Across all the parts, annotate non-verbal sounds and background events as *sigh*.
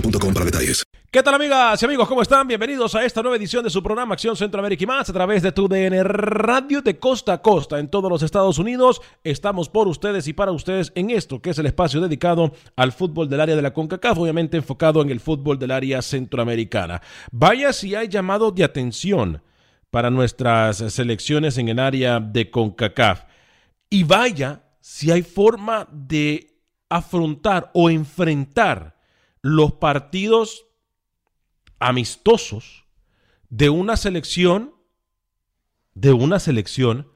para detalles. ¿Qué tal amigas y amigos? ¿Cómo están? Bienvenidos a esta nueva edición de su programa Acción Centroamérica y más a través de tu DN Radio de costa a costa en todos los Estados Unidos. Estamos por ustedes y para ustedes en esto que es el espacio dedicado al fútbol del área de la CONCACAF, obviamente enfocado en el fútbol del área centroamericana. Vaya si hay llamado de atención para nuestras selecciones en el área de CONCACAF. Y vaya si hay forma de afrontar o enfrentar los partidos amistosos de una selección, de una selección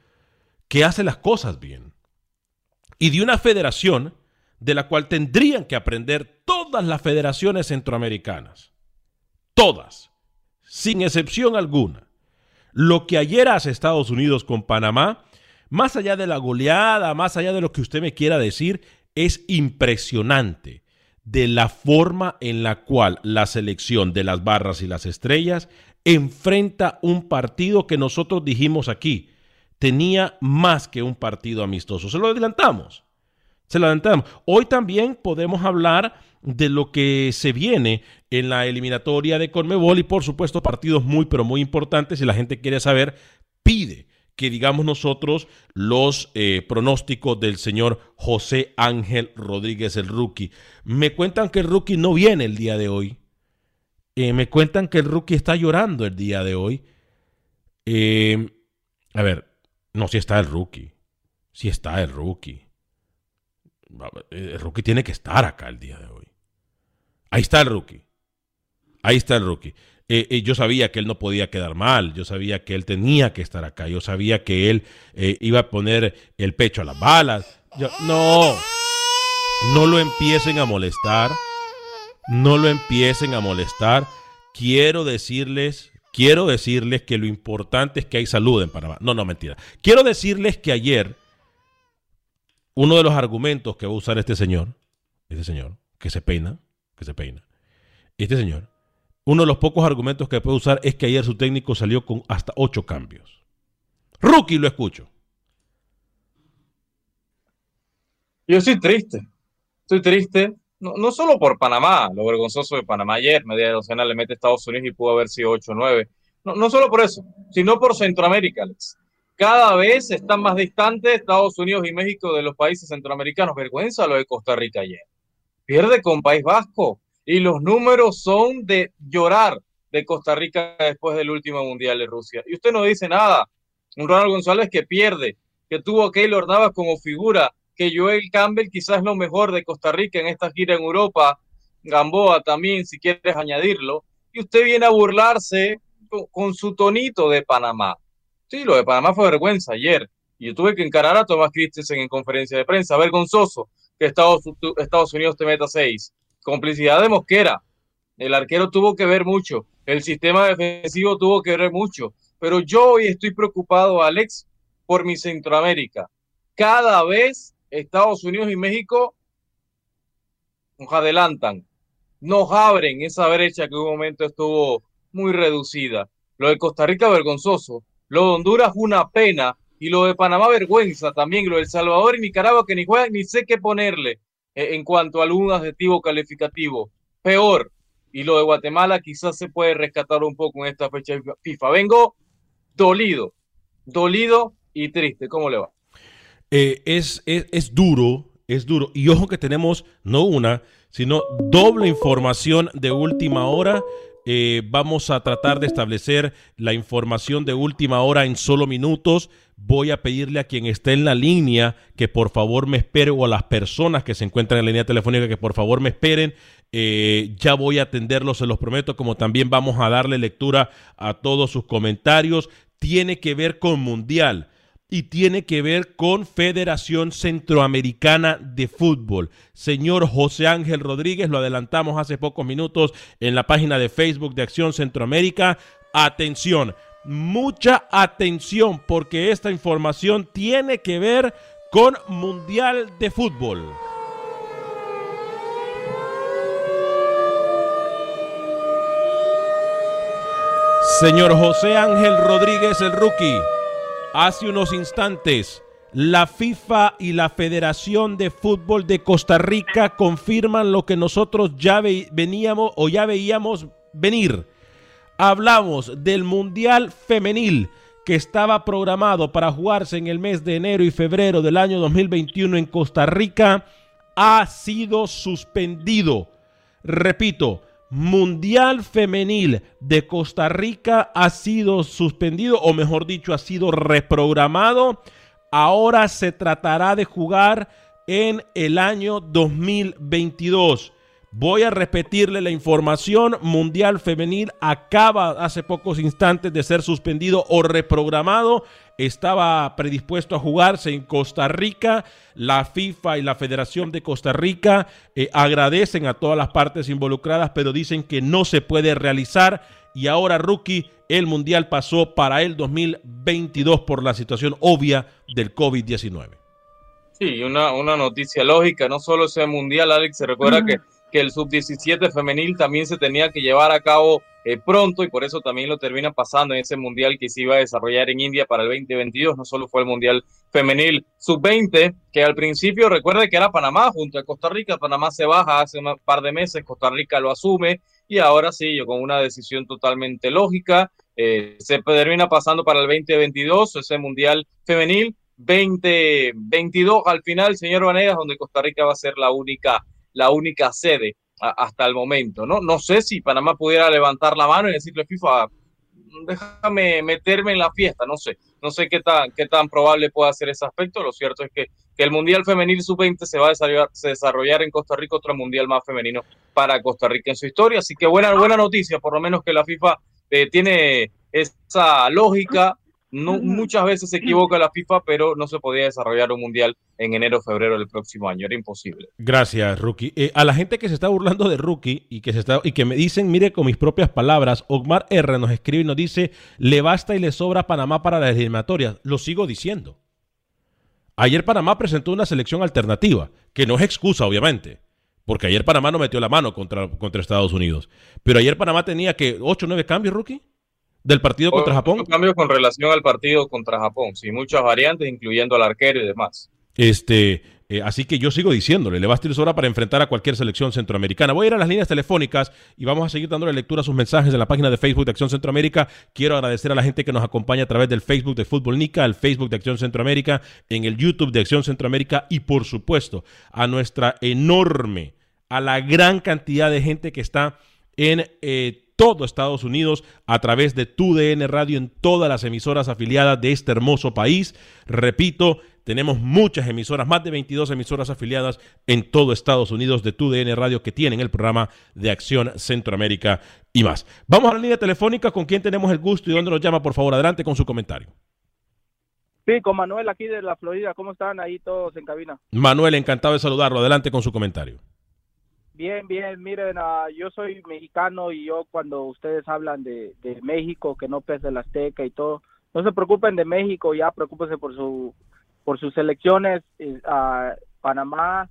que hace las cosas bien. Y de una federación de la cual tendrían que aprender todas las federaciones centroamericanas. Todas, sin excepción alguna. Lo que ayer hace Estados Unidos con Panamá, más allá de la goleada, más allá de lo que usted me quiera decir, es impresionante de la forma en la cual la selección de las barras y las estrellas enfrenta un partido que nosotros dijimos aquí tenía más que un partido amistoso. Se lo adelantamos. Se lo adelantamos. Hoy también podemos hablar de lo que se viene en la eliminatoria de Conmebol y por supuesto partidos muy pero muy importantes. Si la gente quiere saber, pide que digamos nosotros los eh, pronósticos del señor José Ángel Rodríguez, el rookie. Me cuentan que el rookie no viene el día de hoy. Eh, me cuentan que el rookie está llorando el día de hoy. Eh, a ver, no, si está el rookie. Si está el rookie. El rookie tiene que estar acá el día de hoy. Ahí está el rookie. Ahí está el rookie. Eh, eh, yo sabía que él no podía quedar mal, yo sabía que él tenía que estar acá, yo sabía que él eh, iba a poner el pecho a las balas. No, no lo empiecen a molestar, no lo empiecen a molestar. Quiero decirles, quiero decirles que lo importante es que hay salud en Panamá. No, no, mentira. Quiero decirles que ayer uno de los argumentos que va a usar este señor, este señor, que se peina, que se peina, este señor, uno de los pocos argumentos que puede usar es que ayer su técnico salió con hasta ocho cambios. Rookie, lo escucho. Yo estoy triste. Estoy triste. No, no solo por Panamá, lo vergonzoso de Panamá ayer, media docena le mete a Estados Unidos y pudo haber sido 8 o 9. No, no solo por eso, sino por Centroamérica, Alex. Cada vez están más distantes Estados Unidos y México de los países centroamericanos. Vergüenza lo de Costa Rica ayer. Pierde con País Vasco y los números son de llorar de Costa Rica después del último Mundial de Rusia. Y usted no dice nada. Un Ronald González que pierde, que tuvo a Keylor Navas como figura, que Joel Campbell quizás lo mejor de Costa Rica en esta gira en Europa Gamboa también, si quieres añadirlo, y usted viene a burlarse con, su tonito de Panamá. Sí, lo de Panamá fue vergüenza ayer, y yo tuve que encarar a Tomás Christensen en conferencia de prensa, vergonzoso que Estados, Estados Unidos te meta seis. Complicidad de Mosquera, el arquero tuvo que ver mucho, el sistema defensivo tuvo que ver mucho, pero yo hoy estoy preocupado, Alex, por mi Centroamérica. Cada vez Estados Unidos y México nos adelantan, nos abren esa brecha que en un momento estuvo muy reducida. Lo de Costa Rica vergonzoso, lo de Honduras una pena. Y lo de Panamá vergüenza también, lo de El Salvador y Nicaragua que ni juegan ni sé qué ponerle en cuanto a algún adjetivo calificativo. Peor, y lo de Guatemala quizás se puede rescatar un poco en esta fecha FIFA. Vengo dolido, dolido y triste. ¿Cómo le va? Eh, es, es, duro, es duro. Y ojo que tenemos no una, sino doble información de última hora. Eh, vamos a tratar de establecer la información de última hora en solo minutos. Voy a pedirle a quien esté en la línea que por favor me espere o a las personas que se encuentran en la línea telefónica que por favor me esperen. Eh, ya voy a atenderlos, se los prometo, como también vamos a darle lectura a todos sus comentarios. Tiene que ver con Mundial y tiene que ver con Federación Centroamericana de Fútbol. Señor José Ángel Rodríguez, lo adelantamos hace pocos minutos en la página de Facebook de Acción Centroamérica. Atención, mucha atención porque esta información tiene que ver con Mundial de Fútbol. Señor José Ángel Rodríguez, el rookie. Hace unos instantes, la FIFA y la Federación de Fútbol de Costa Rica confirman lo que nosotros ya veníamos o ya veíamos venir. Hablamos del Mundial Femenil que estaba programado para jugarse en el mes de enero y febrero del año 2021 en Costa Rica ha sido suspendido. Repito, Mundial Femenil de Costa Rica ha sido suspendido, o mejor dicho, ha sido reprogramado. Ahora se tratará de jugar en el año 2022. Voy a repetirle la información. Mundial Femenil acaba hace pocos instantes de ser suspendido o reprogramado. Estaba predispuesto a jugarse en Costa Rica. La FIFA y la Federación de Costa Rica eh, agradecen a todas las partes involucradas, pero dicen que no se puede realizar. Y ahora, rookie, el Mundial pasó para el 2022 por la situación obvia del COVID-19. Sí, una, una noticia lógica. No solo ese Mundial, Alex, se recuerda que que el sub-17 femenil también se tenía que llevar a cabo eh, pronto y por eso también lo termina pasando en ese mundial que se iba a desarrollar en India para el 2022. No solo fue el mundial femenil sub-20, que al principio recuerde que era Panamá junto a Costa Rica. Panamá se baja hace un par de meses, Costa Rica lo asume y ahora sí, yo con una decisión totalmente lógica, eh, se termina pasando para el 2022 ese mundial femenil. 2022 al final, señor Vanegas, donde Costa Rica va a ser la única la única sede hasta el momento, ¿no? No sé si Panamá pudiera levantar la mano y decirle FIFA, déjame meterme en la fiesta, no sé, no sé qué tan, qué tan probable pueda ser ese aspecto, lo cierto es que, que el Mundial Femenil Sub-20 se va a desarrollar, desarrollar, en Costa Rica, otro Mundial más femenino para Costa Rica en su historia, así que buena, buena noticia, por lo menos que la FIFA eh, tiene esa lógica no, muchas veces se *clears throat* equivoca la FIFA, pero no se podía desarrollar un mundial en enero o febrero del próximo año. Era imposible. Gracias, Rookie. Eh, a la gente que se está burlando de Rookie y que, se está, y que me dicen, mire con mis propias palabras, Ogmar R nos escribe y nos dice, le basta y le sobra Panamá para las eliminatorias. Lo sigo diciendo. Ayer Panamá presentó una selección alternativa, que no es excusa, obviamente. Porque ayer Panamá no metió la mano contra, contra Estados Unidos. Pero ayer Panamá tenía que 8 o 9 cambios, Rookie del partido contra Japón. Cambios con relación al partido contra Japón, sí, muchas variantes, incluyendo al arquero y demás. Este, eh, así que yo sigo diciéndole, le va a estar hora para enfrentar a cualquier selección centroamericana. Voy a ir a las líneas telefónicas y vamos a seguir dándole lectura a sus mensajes en la página de Facebook de Acción Centroamérica. Quiero agradecer a la gente que nos acompaña a través del Facebook de Fútbol Nica, al Facebook de Acción Centroamérica, en el YouTube de Acción Centroamérica y por supuesto a nuestra enorme, a la gran cantidad de gente que está en... Eh, todo Estados Unidos a través de tu DN Radio en todas las emisoras afiliadas de este hermoso país. Repito, Tenemos muchas emisoras, más de 22 emisoras afiliadas en todo Estados Unidos de TUDN Radio que tienen el programa de Acción Centroamérica y más. Vamos a la línea telefónica con quien tenemos el gusto y dónde nos llama, por favor, adelante con su comentario. Sí, con Manuel aquí de la Florida. ¿Cómo están ahí todos en cabina? Manuel, encantado de saludarlo. Adelante con su comentario. Bien, bien. Miren, uh, yo soy mexicano y yo cuando ustedes hablan de, de México, que no pese la Azteca y todo, no se preocupen de México, ya preocúpense por su por sus elecciones. Uh, Panamá,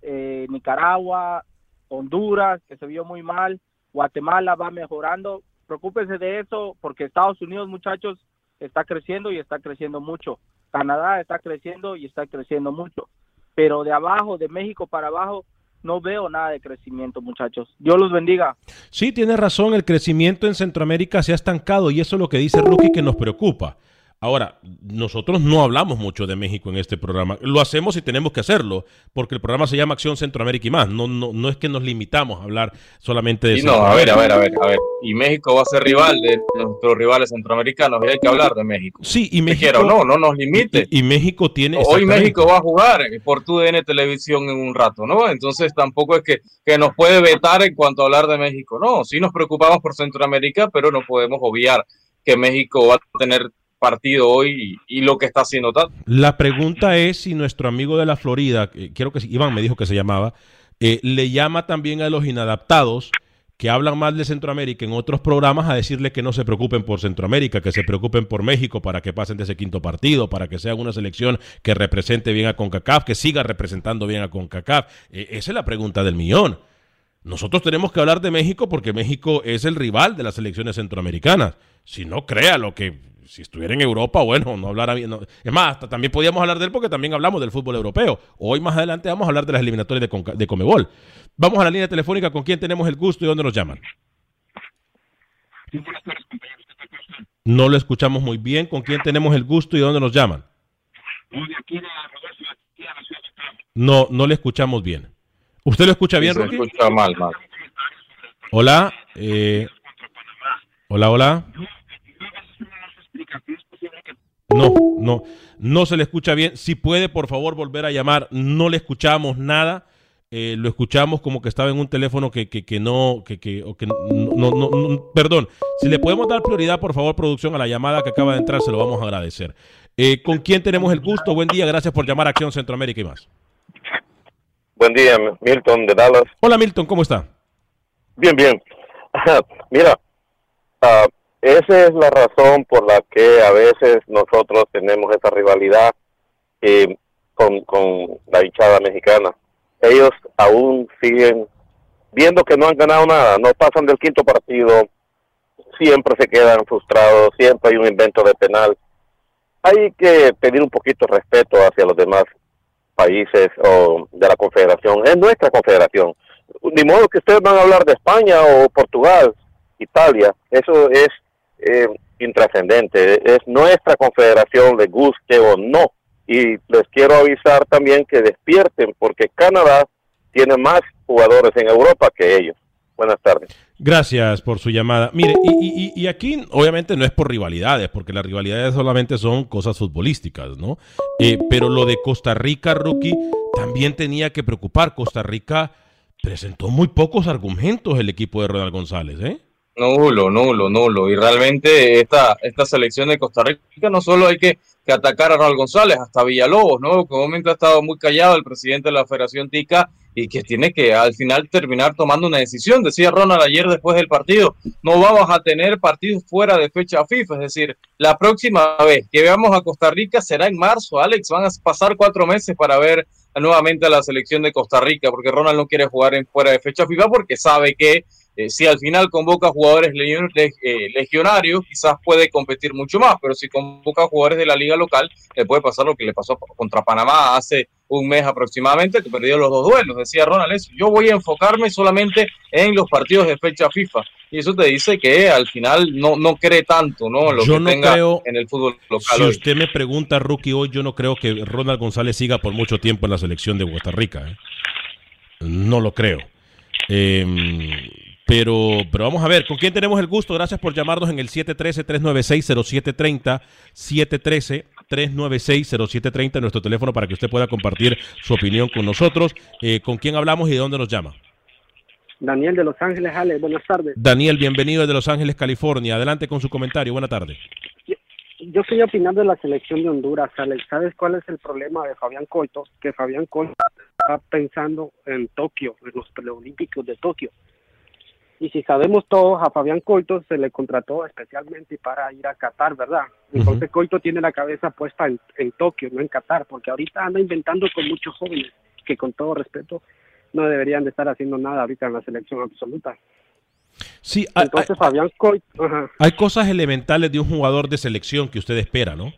eh, Nicaragua, Honduras, que se vio muy mal, Guatemala va mejorando. Preocúpense de eso porque Estados Unidos, muchachos, está creciendo y está creciendo mucho. Canadá está creciendo y está creciendo mucho. Pero de abajo, de México para abajo, no veo nada de crecimiento, muchachos. Dios los bendiga. Sí, tiene razón, el crecimiento en Centroamérica se ha estancado y eso es lo que dice Rookie que nos preocupa. Ahora, nosotros no hablamos mucho de México en este programa. Lo hacemos y tenemos que hacerlo, porque el programa se llama Acción Centroamérica y más. No, no, no es que nos limitamos a hablar solamente de y no, a ver, a ver, a ver, a ver. Y México va a ser rival de nuestros rivales centroamericanos y hay que hablar de México. Sí, y México. Quiero, no, no nos limite. Y, y México tiene. Hoy México va a jugar por tu DN Televisión en un rato, ¿no? Entonces tampoco es que, que nos puede vetar en cuanto a hablar de México. No, sí nos preocupamos por Centroamérica, pero no podemos obviar que México va a tener partido hoy y, lo que está haciendo tal. La pregunta es si nuestro amigo de la Florida, eh, quiero que Iván me dijo que se llamaba, eh, le llama también a los inadaptados que hablan mal de Centroamérica en otros programas a decirle que no se preocupen por Centroamérica, que se preocupen por México para que pasen de ese quinto partido, para que sea una selección que represente bien a CONCACAF, que siga representando bien a CONCACAF. Eh, esa es la pregunta del millón. Nosotros tenemos que hablar de México porque México es el rival de las selecciones centroamericanas. Si no, crea lo que si estuviera en Europa, bueno, no hablara bien. Es más, también podíamos hablar de él porque también hablamos del fútbol europeo. Hoy más adelante vamos a hablar de las eliminatorias de, de Comebol. Vamos a la línea telefónica con quién tenemos el gusto y dónde nos llaman. No lo escuchamos muy bien. ¿Con quién tenemos el gusto y dónde nos llaman? No, no le escuchamos bien. ¿Usted lo escucha bien, Rocky? escucha mal, mal. Hola. Eh, hola, hola. No, no, no se le escucha bien. Si puede, por favor, volver a llamar. No le escuchamos nada. Eh, lo escuchamos como que estaba en un teléfono que, que, que no, que, que, que no, no, no, perdón. Si le podemos dar prioridad, por favor, producción, a la llamada que acaba de entrar, se lo vamos a agradecer. Eh, ¿Con quién tenemos el gusto? Buen día, gracias por llamar a Acción Centroamérica y más. Buen día, Milton de Dallas. Hola, Milton, ¿cómo está? Bien, bien. *laughs* Mira, uh, esa es la razón por la que a veces nosotros tenemos esa rivalidad eh, con, con la hinchada mexicana. Ellos aún siguen viendo que no han ganado nada, no pasan del quinto partido, siempre se quedan frustrados, siempre hay un invento de penal. Hay que pedir un poquito de respeto hacia los demás países o de la confederación. Es nuestra confederación. Ni modo que ustedes van a hablar de España o Portugal, Italia. Eso es eh, intrascendente. Es nuestra confederación, le guste o no. Y les quiero avisar también que despierten porque Canadá tiene más jugadores en Europa que ellos. Buenas tardes. Gracias por su llamada. Mire, y, y, aquí obviamente no es por rivalidades, porque las rivalidades solamente son cosas futbolísticas, ¿no? Eh, pero lo de Costa Rica, rookie, también tenía que preocupar. Costa Rica presentó muy pocos argumentos el equipo de Ronald González, ¿eh? Nulo, nulo, nulo. Y realmente esta, esta selección de Costa Rica no solo hay que, atacar a Ronald González, hasta Villalobos, ¿no? Que un momento ha estado muy callado el presidente de la Federación Tica y que tiene que al final terminar tomando una decisión. Decía Ronald ayer después del partido, no vamos a tener partidos fuera de fecha FIFA, es decir, la próxima vez que veamos a Costa Rica será en marzo, Alex, van a pasar cuatro meses para ver nuevamente a la selección de Costa Rica, porque Ronald no quiere jugar en fuera de fecha FIFA porque sabe que eh, si al final convoca jugadores eh, legionarios, quizás puede competir mucho más, pero si convoca jugadores de la liga local, le puede pasar lo que le pasó contra Panamá hace un mes aproximadamente, que perdió los dos duelos. Decía Ronald, eso, yo voy a enfocarme solamente en los partidos de fecha FIFA. Y eso te dice que al final no, no cree tanto ¿no? lo yo que no tenga creo, en el fútbol local. Si usted me pregunta, Rookie, hoy yo no creo que Ronald González siga por mucho tiempo en la selección de Costa Rica. ¿eh? No lo creo. Eh, pero, pero vamos a ver, ¿con quién tenemos el gusto? Gracias por llamarnos en el 713-396-0730, 396-0730, nuestro teléfono para que usted pueda compartir su opinión con nosotros. Eh, ¿Con quién hablamos y de dónde nos llama? Daniel de Los Ángeles, Ale, buenas tardes. Daniel, bienvenido de Los Ángeles, California. Adelante con su comentario. Buenas tardes. Yo estoy opinando de la selección de Honduras, Alex. ¿Sabes cuál es el problema de Fabián Coito? Que Fabián Coito está pensando en Tokio, en los Olímpicos de Tokio. Y si sabemos todos, a Fabián Coito se le contrató especialmente para ir a Qatar, ¿verdad? Entonces Coito tiene la cabeza puesta en, en Tokio, no en Qatar, porque ahorita anda inventando con muchos jóvenes que con todo respeto no deberían de estar haciendo nada ahorita en la selección absoluta. Sí, hay, Entonces Fabián Coito, ajá. hay cosas elementales de un jugador de selección que usted espera, ¿no?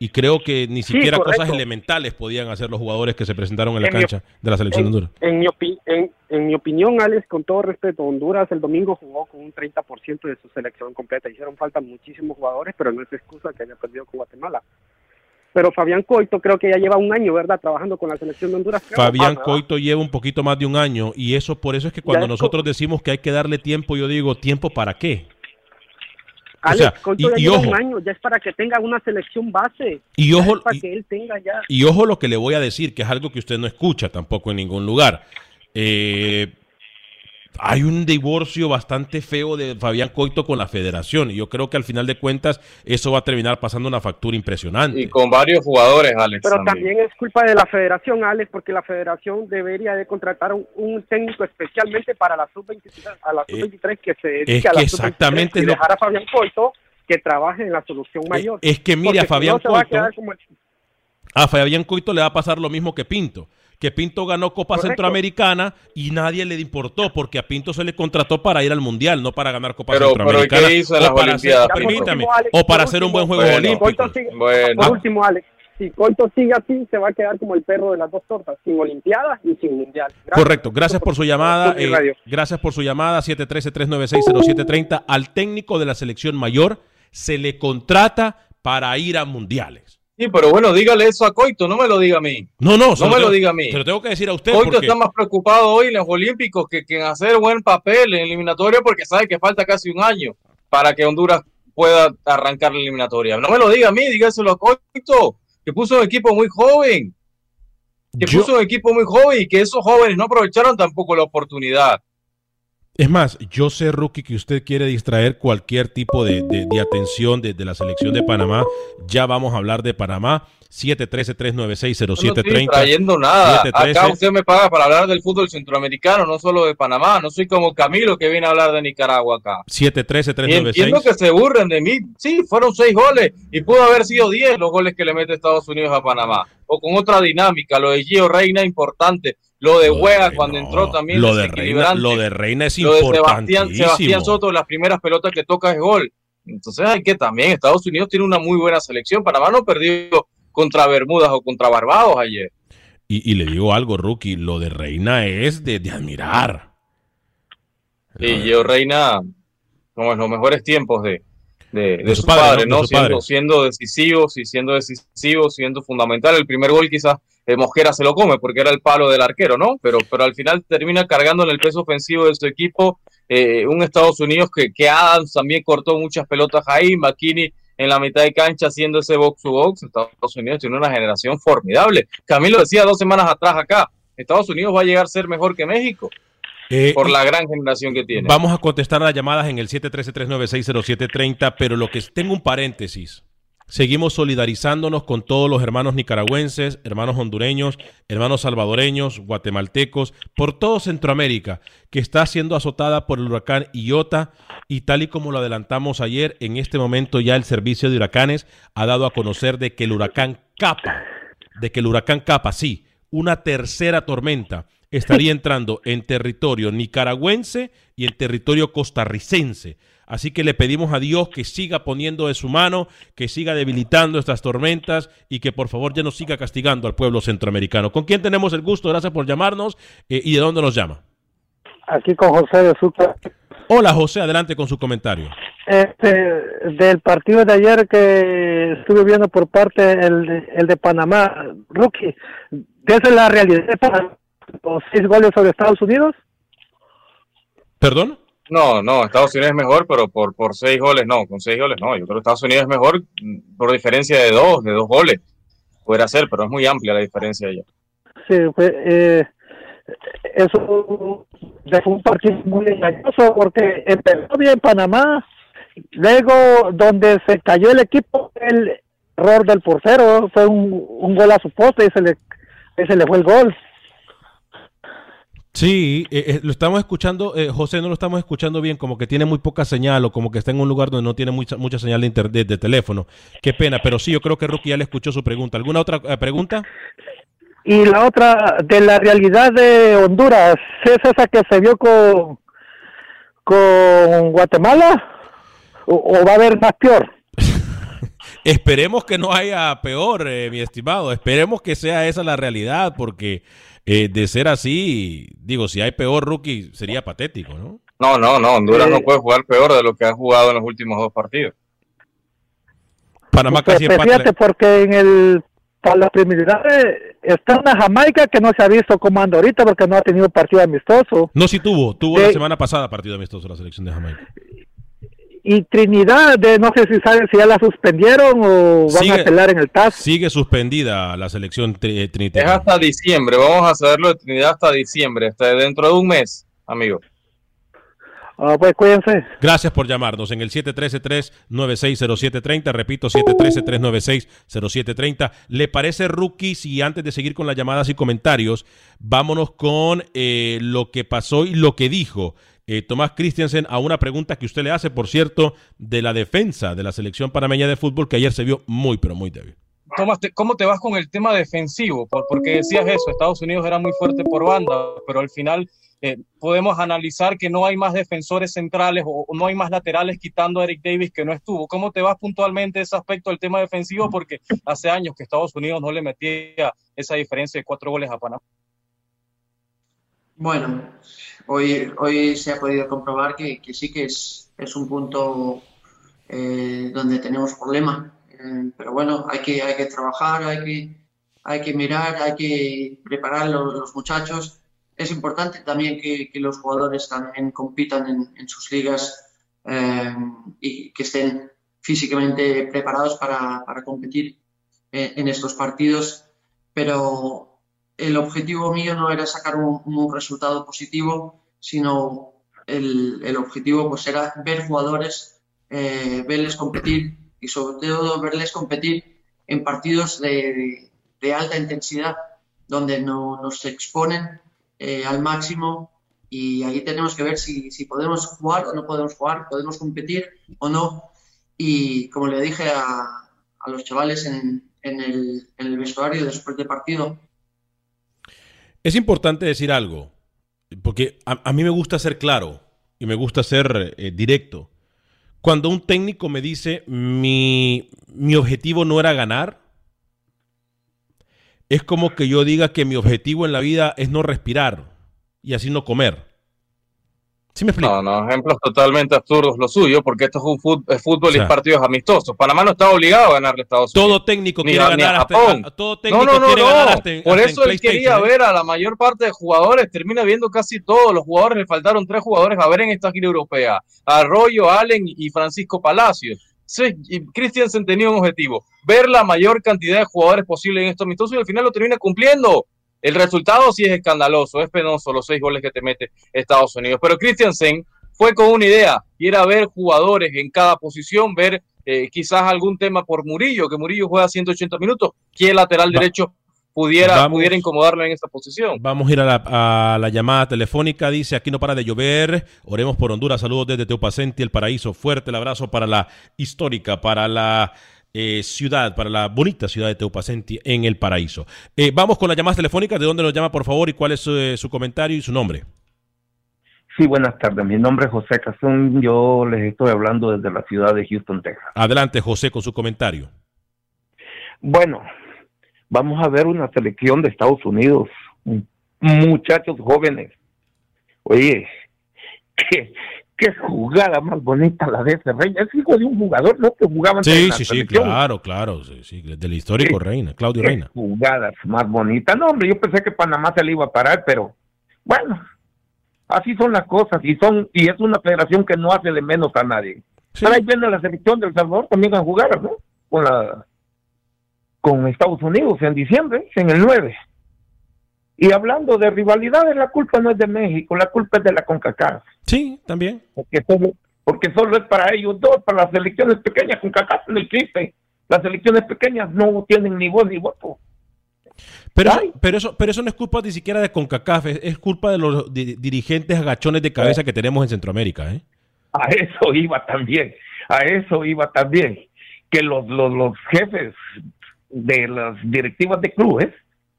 Y creo que ni Sí, siquiera cosas elementales podían hacer los jugadores que se presentaron en la En mi cancha de la selección de Honduras. En mi, opi- en, en mi opinión, Alex, con todo respeto, Honduras el domingo jugó con un 30% de su selección completa. Hicieron falta muchísimos jugadores, pero no es excusa que haya perdido con Guatemala. Pero Fabián Coito creo que ya lleva un año, ¿verdad?, trabajando con la selección de Honduras. Fabián. Coito lleva un poquito más de un año y eso por eso es que cuando nosotros decimos que hay que darle tiempo, yo digo, ¿tiempo para qué? O sea, Coito y- ya y ojo. un año, ya es para que tenga una selección base. Y ojo- para y- que él tenga ya... Y ojo lo que le voy a decir, que es algo que usted no escucha tampoco en ningún lugar. Eh, hay un divorcio bastante feo de Fabián Coito con la federación y yo creo que al final de cuentas eso va a terminar pasando una factura impresionante. Y con varios jugadores, Alex. Pero también. también es culpa de la federación, Alex, porque la federación debería de contratar un, un técnico especialmente para la sub-23, a la sub-23 que se dedique Eh, es a la que sub-23 exactamente y es dejar a Fabián Coito que trabaje en la solución mayor. es que mire, Porque a Fabián no se va a Coito- quedar como el- A Fabián Coito le va a pasar lo mismo que Pinto. Que Pinto ganó Copa Correcto. Centroamericana y nadie le importó porque a Pinto se le contrató para ir al Mundial, no para ganar Copa Pero- pero ¿y Centroamericana. qué hizo o las para hacer- permítame, o para hacer un buen juego Bueno, olímpico. Sigue- Bueno. Por último, Alex, si Coito sigue así, se va a quedar como el perro de las dos tortas, sin Olimpiadas y sin Mundial. Gracias. Correcto, gracias por su llamada. Eh, gracias por su llamada, 713-396-0730. Al técnico de la selección mayor se le contrata para ir a mundiales. Sí, pero bueno, dígale eso a Coito, no me lo diga a mí. No, no, No me tengo- lo diga a mí. Se lo tengo que decir a usted. Coito porque- está más preocupado hoy en los Olímpicos que, que en hacer buen papel en eliminatoria porque sabe que falta casi un año para que Honduras pueda arrancar la eliminatoria. No me lo diga a mí, dígaselo a Coito, que puso un equipo muy joven, que Yo- puso un equipo muy joven y que esos jóvenes no aprovecharon tampoco la oportunidad. Es más, yo sé, Rookie, que usted quiere distraer cualquier tipo de, de- de atención de, de la selección de Panamá. Ya vamos a hablar de Panamá. Yo no estoy 713-396-0730. trayendo nada. 713. Acá usted me paga para hablar del fútbol centroamericano, no solo de Panamá. No soy como Camilo que viene a hablar de Nicaragua acá. Y entiendo 713-396. que se burren de mí. Sí, fueron seis goles y pudo haber sido diez los goles que le mete Estados Unidos a Panamá. O con otra dinámica, lo de Gio Reina importante, lo de Wea cuando entró también Lo de, Reina, lo de Reina es Lo de Sebastián. Sebastián Soto, las primeras pelotas que toca es gol. Entonces hay que también, Estados Unidos tiene una muy buena selección. Panamá no perdió contra Bermudas o contra Barbados ayer. Y, y le digo algo, Rookie, lo de Reina es de, de admirar. Y Gio Reina, como en los mejores tiempos de, de, de su su padre, padre, ¿no? ¿no? De su Siendo, padre. siendo decisivo, sí, siendo decisivo, siendo fundamental. El primer gol quizás eh, Mosquera se lo come porque era el palo del arquero, ¿no? Pero, pero al final termina cargando en el peso ofensivo de su equipo eh, un Estados Unidos que, que Adams también cortó muchas pelotas ahí, McKinney en la mitad de cancha haciendo ese box to box. Estados Unidos tiene una generación formidable. Camilo decía dos semanas atrás acá, Estados Unidos va a llegar a ser mejor que México Eh, por la gran generación que tiene. Vamos a contestar las llamadas en el 713-396-0730, pero lo que tengo un paréntesis. Seguimos solidarizándonos con todos los hermanos nicaragüenses, hermanos hondureños, hermanos salvadoreños, guatemaltecos, por todo Centroamérica, que está siendo azotada por el huracán Iota y tal y como lo adelantamos ayer, en este momento ya el servicio de huracanes ha dado a conocer de que el huracán Capa, de que el huracán Capa, sí, una tercera tormenta, estaría entrando en territorio nicaragüense y en territorio costarricense. Así que le pedimos a Dios que siga poniendo de su mano, que siga debilitando estas tormentas y que por favor ya no siga castigando al pueblo centroamericano. ¿Con quién tenemos el gusto? Gracias por llamarnos. Eh, ¿Y de dónde nos llama? Aquí con José de Sucre. Hola José, adelante con su comentario. Este, del partido de ayer que estuve viendo por parte el, de- el de Panamá, Rookie, ¿esa es la realidad de Panamá? ¿Los seis goles sobre Estados Unidos? ¿Perdón? No, no, Estados Unidos es mejor, pero por, por seis goles no, con seis goles no. Yo creo que Estados Unidos es mejor por diferencia de dos, de dos goles. Puede ser, pero es muy amplia la diferencia allá. Sí, fue, eh, eso fue un partido muy engañoso porque empezó bien Panamá, luego donde se cayó el equipo, el error del portero, fue un, un gol a su poste y se le, y se le fue el gol. Sí, eh, eh, lo estamos escuchando, eh, José, no lo estamos escuchando bien, como que tiene muy poca señal o como que está en un lugar donde no tiene mucha, mucha señal de internet, de teléfono. Qué pena, pero sí, yo creo que Rookie ya le escuchó su pregunta. ¿Alguna otra eh, pregunta? Y la otra, de la realidad de Honduras, ¿es esa que se vio con, con Guatemala? ¿O, o va a haber más peor? *laughs* Esperemos que no haya peor, eh, mi estimado. Esperemos que sea esa la realidad, porque eh, de ser así, digo, si hay peor rookie, sería patético, ¿no? No, no, no, Honduras Eh, no puede jugar peor de lo que ha jugado en los últimos dos partidos. Panamá casi pues, empata. fíjate, porque en el para las preliminares está una Jamaica que no se ha visto cómo anda ahorita porque no ha tenido partido amistoso. No, sí tuvo, tuvo la semana pasada partido amistoso la selección de Jamaica. Y Trinidad, de, no sé si saben si ya la suspendieron o van Sigue- a apelar en el TAS. Sigue suspendida la selección tri- eh, Es hasta diciembre, vamos a saberlo de Trinidad hasta diciembre, hasta dentro de un mes, amigo. Ah, pues cuídense. Gracias por llamarnos en el 713-396-0730. Repito, 713-396-0730. ¿Le parece, Rookie, si antes de seguir con las llamadas y comentarios, vámonos con eh, lo que pasó y lo que dijo eh, Tomás Christiansen a una pregunta que usted le hace, por cierto, de la defensa de la selección panameña de fútbol, que ayer se vio muy, pero muy débil. Tomás, ¿cómo te vas con el tema defensivo? Por- porque decías eso, Estados Unidos era muy fuerte por banda, pero al final eh, podemos analizar que no hay más defensores centrales o no hay más laterales quitando a Eric Davis que no estuvo. ¿Cómo te vas puntualmente ese aspecto del tema defensivo? Porque hace años que Estados Unidos no le metía esa diferencia de cuatro goles a Panamá. Bueno, hoy, hoy se ha podido comprobar que, que sí que es, es un punto eh, donde tenemos problema. Eh, pero bueno, hay que, hay que trabajar, hay que, hay que mirar, hay que preparar los, los muchachos. Es importante también que, los jugadores también compitan en, sus ligas eh, y que estén físicamente preparados para, para competir en, en estos partidos. Pero el objetivo mío no era sacar un, un resultado positivo, sino el, el objetivo pues era ver jugadores, eh, verles competir y sobre todo verles competir en partidos de, de alta intensidad, donde no, nos exponen eh, al máximo y ahí tenemos que ver si, si podemos jugar o no podemos jugar, podemos competir o no. Y como le dije a, a los chavales en, en, el, en el vestuario después del partido, Es importante decir algo, porque a, mí me gusta ser claro y me gusta ser eh, directo. Cuando un técnico me dice mi, mi objetivo no era ganar, es como que yo diga que mi objetivo en la vida es no respirar y así no comer. ¿Sí me explico? No, no, ejemplos totalmente absurdos lo suyo, porque esto es un es fútbol O sea, y partidos amistosos. Panamá no está obligado a ganarle a Estados Unidos. Todo técnico Ni quiere a- ganar a Japón. a- todo técnico no, no, no, no. hasta Por hasta eso él quería ¿eh? ver a la mayor parte de jugadores, termina viendo casi todos los jugadores, le faltaron tres jugadores a ver en esta gira europea, Arroyo, Allen y Francisco Palacios. Sí, Christiansen tenía un objetivo, ver la mayor cantidad de jugadores posible en estos amistosos y al final lo termina cumpliendo. El resultado sí es escandaloso, es penoso los seis goles que te mete Estados Unidos. Pero Christiansen fue con una idea y era ver jugadores en cada posición, ver eh, quizás algún tema por Murillo, que Murillo juega 180 minutos, que el lateral Va- derecho pudiera, Vamos. pudiera incomodarlo en esa posición. Vamos a ir a la, a la llamada telefónica. Dice, aquí no para de llover. Oremos por Honduras. Saludos desde Teupacenti, el paraíso. Fuerte el abrazo para la histórica, para la eh, ciudad, para la bonita ciudad de Teupacenti en el paraíso. Eh, vamos con las llamadas telefónicas. ¿De dónde nos llama, por favor? ¿Y cuál es eh, su comentario y su nombre? Sí, buenas tardes. Mi nombre es José Cazón. Yo les estoy hablando desde la ciudad de Houston, Texas. Adelante, José, con su comentario. Bueno, vamos a ver una selección de Estados Unidos. Muchachos jóvenes. Oye, *laughs* qué, qué jugada más bonita la de ese rey. Es hijo de un jugador, ¿no? Que jugaba antes en Sí, la sí, sí, selección. claro, claro. Sí, sí, del histórico Sí. Reina, Claudio Qué Reina. jugadas más bonitas. No, hombre, yo pensé que Panamá se le iba a parar, pero bueno, Así son las cosas y son y es una federación que no hace de menos a nadie. Pero ahí viene la selección del Salvador también a jugar, ¿no? Con la con Estados Unidos en diciembre, en el 9. Y hablando de rivalidades, la culpa no es de México, la culpa es de la CONCACAF. Sí, también. Porque solo, porque solo es para ellos dos, para las selecciones pequeñas, CONCACAF no existe. Las selecciones pequeñas no tienen ni voz ni voto. Pero eso, pero, eso, pero eso no es culpa ni siquiera de CONCACAF, es, es culpa de los di- dirigentes agachones de cabeza que tenemos en Centroamérica. ¿eh? A eso iba también, a eso iba también. Que los, los, los jefes de las directivas de clubes,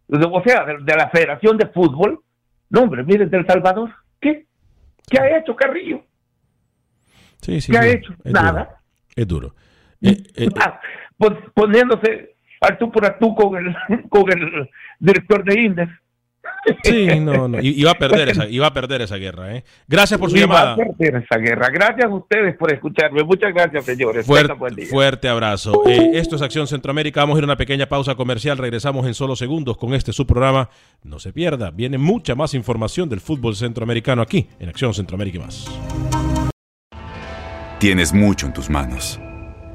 o sea, de, de la Federación de Fútbol, no hombre, miren del Salvador, ¿qué? ¿Qué ha hecho Carrillo? Sí, sí, ¿Qué ha hecho? es Nada. duro, es duro. Eh, eh, Ah, poniéndose al tú por a tú con el, *laughs* con el director de Indes. Sí, no, no. Iba a perder esa, iba a perder esa guerra, ¿eh? Gracias por su Iba llamada. a perder esa guerra. Gracias a ustedes por escucharme. Muchas gracias, señores. Buen Fuerte, día. fuerte abrazo. Eh, esto es Acción Centroamérica. Vamos a ir a una pequeña pausa comercial. Regresamos en solo segundos con este su programa. No se pierda. Viene mucha más información del fútbol centroamericano aquí en Acción Centroamérica y más. Tienes mucho en tus manos.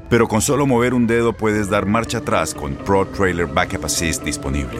Pero con solo mover un dedo puedes dar marcha atrás con Pro Trailer Backup Assist disponible.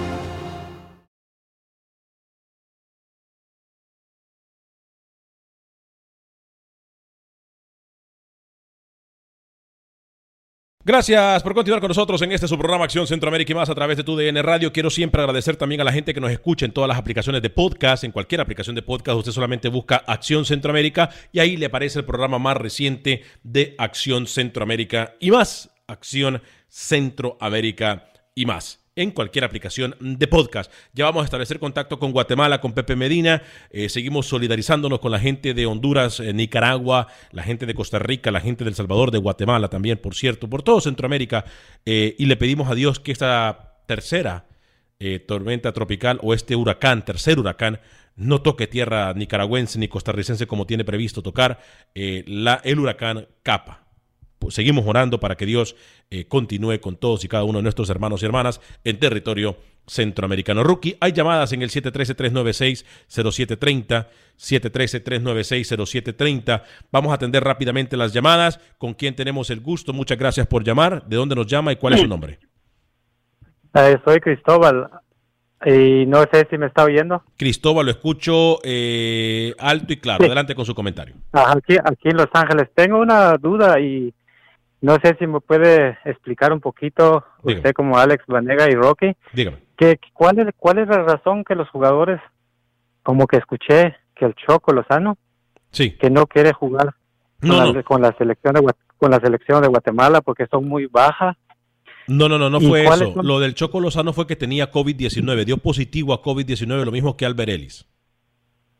Gracias por continuar con nosotros en este su programa Acción Centroamérica y más a través de tu DN Radio. Quiero siempre agradecer también a la gente que nos escucha en todas las aplicaciones de podcast, en cualquier aplicación de podcast. Usted solamente busca Acción Centroamérica y ahí le aparece el programa más reciente de Acción Centroamérica y más. Acción Centroamérica y más en cualquier aplicación de podcast. Ya vamos a establecer contacto con Guatemala, con Pepe Medina. Eh, seguimos solidarizándonos con la gente de Honduras, eh, Nicaragua, la gente de Costa Rica, la gente del Salvador, de Guatemala también, por cierto, por todo Centroamérica. Eh, y le pedimos a Dios que esta tercera tormenta tropical o este huracán, tercer huracán, no toque tierra nicaragüense ni costarricense como tiene previsto tocar la, el huracán Capa seguimos orando para que Dios eh, continúe con todos y cada uno de nuestros hermanos y hermanas en territorio centroamericano. Rookie, hay llamadas en el 713-396-0730, 713-396-0730. Vamos a atender rápidamente las llamadas. ¿Con quién tenemos el gusto? Muchas gracias por llamar. ¿De dónde nos llama y cuál es su nombre? Eh, soy Cristóbal y no sé si me está oyendo. Cristóbal, lo escucho eh, alto y claro. Sí. Adelante con su comentario. Aquí, aquí en Los Ángeles. Tengo una duda y no sé si me puede explicar un poquito Dígame. usted como Alex Vanega y Rocky. Dígame. Que, cuál, es, ¿Cuál es la razón que los jugadores, como que escuché que el Choco Lozano, sí. que no quiere jugar No, con, no. La, con la selección de con la selección de Guatemala porque son muy bajas? No, no, no, no ¿Y fue eso. son? Lo del Choco Lozano fue que tenía COVID-19, dio positivo a COVID-19, lo mismo que Albert Ellis.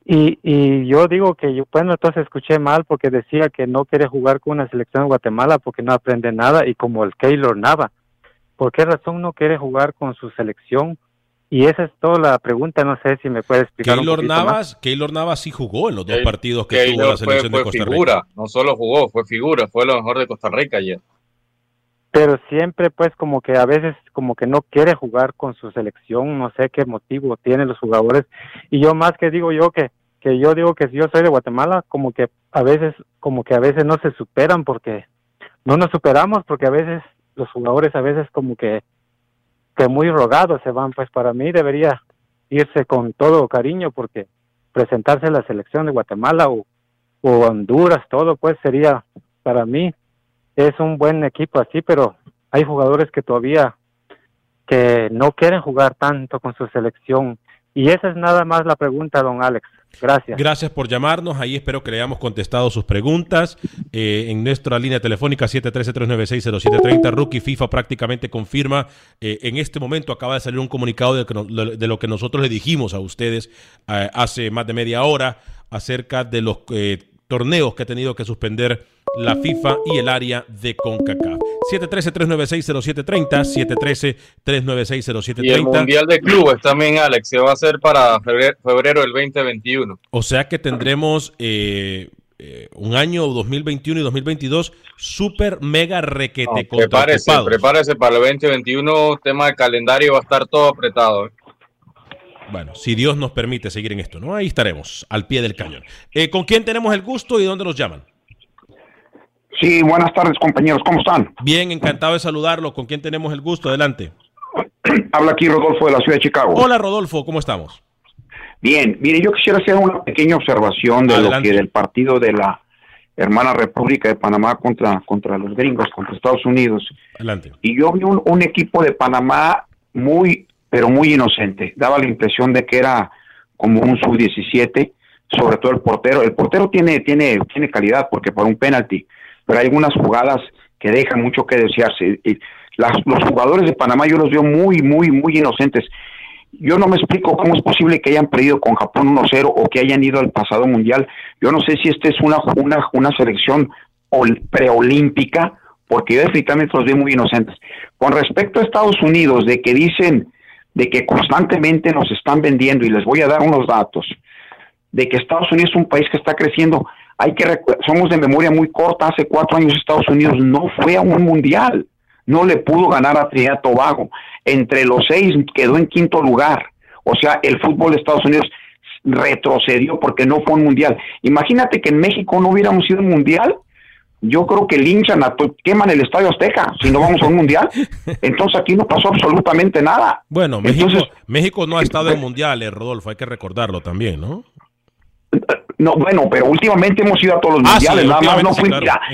Y, y yo digo que yo, bueno, entonces escuché mal porque decía que no quiere jugar con una selección de Guatemala porque no aprende nada y como el Keylor Nava. ¿Por qué razón no quiere jugar con su selección? Y esa es toda la pregunta, no sé si me puede explicar un Keylor más. Navas, Keylor Navas sí jugó en los dos Keylor- partidos que tuvo Keylor la selección fue, de Costa figura, Rica. no solo jugó, fue figura, fue lo mejor de Costa Rica ayer. Pero siempre pues como que a veces como que no quiere jugar con su selección, no sé qué motivo tienen los jugadores. Y yo más que digo yo que que yo digo que si yo soy de Guatemala, como que a veces como que a veces no se superan porque no nos superamos porque a veces los jugadores a veces como que que muy rogados se van, pues para mí debería irse con todo cariño porque presentarse a la selección de Guatemala o, o Honduras, todo pues sería para mí es un buen equipo así, pero hay jugadores que todavía que no quieren jugar tanto con su selección y esa es nada más la pregunta, don Alex. Gracias. Gracias por llamarnos. Ahí espero que le hayamos contestado sus preguntas. Eh, en nuestra línea telefónica 713-396-0730, Rookie FIFA prácticamente confirma. eh, en este momento acaba de salir un comunicado de, de lo que nosotros le dijimos a ustedes eh, hace más de media hora acerca de los torneos que ha tenido que suspender la FIFA y el área de CONCACAF. 713-396-0730, 713-396-0730. Y el Mundial de Clubes también, Alex, se va a hacer para febrero, del 2021. O sea que tendremos eh, eh, un año 2021 y 2022 súper mega requete no, prepárese, prepárese para el 2021, tema de calendario va a estar todo apretado. ¿eh? Bueno, si Dios nos permite seguir en esto, ¿no? Ahí estaremos, al pie del cañón. Eh, ¿Con quién tenemos el gusto y dónde nos llaman? Sí, buenas tardes, compañeros, ¿cómo están? Bien, encantado de saludarlo. ¿Con quién tenemos el gusto? Adelante. *clears throat* Habla aquí Rodolfo de la ciudad de Chicago. Hola, Rodolfo, ¿cómo estamos? Bien, mire, yo quisiera hacer una pequeña observación de lo que del partido de la hermana República de Panamá contra, contra los gringos, contra Estados Unidos. Adelante. Y yo vi un, un equipo de Panamá muy pero muy inocente. Daba la impresión de que era como un sub-17, sobre todo el portero. El portero tiene, tiene, tiene calidad porque por un penalti, pero hay algunas jugadas que dejan mucho que desearse. Y las, los jugadores de Panamá yo los veo muy, muy, muy inocentes. Yo no me explico cómo es posible que hayan perdido con Japón 1-0 o que hayan ido al pasado mundial. Yo no sé si esta es una, una, una selección preolímpica, porque yo definitivamente los veo muy inocentes. Con respecto a Estados Unidos, de que dicen de que constantemente nos están vendiendo, y les voy a dar unos datos, de que Estados Unidos es un país que está creciendo. Hay que somos de memoria muy corta, hace cuatro años Estados Unidos no fue a un mundial, no le pudo ganar a Trinidad Tobago. Entre los seis quedó en quinto lugar. O sea, el fútbol de Estados Unidos retrocedió porque no fue un mundial. Imagínate que en México no hubiéramos ido un mundial, yo creo que linchan, a queman el Estadio Azteca si no vamos a un mundial. Entonces aquí no pasó absolutamente nada. Bueno, México, México no ha estado en mundiales, Rodolfo, hay que recordarlo también, ¿no? No, bueno, pero últimamente hemos ido a todos los Ah, mundiales, sí, nada más no claro,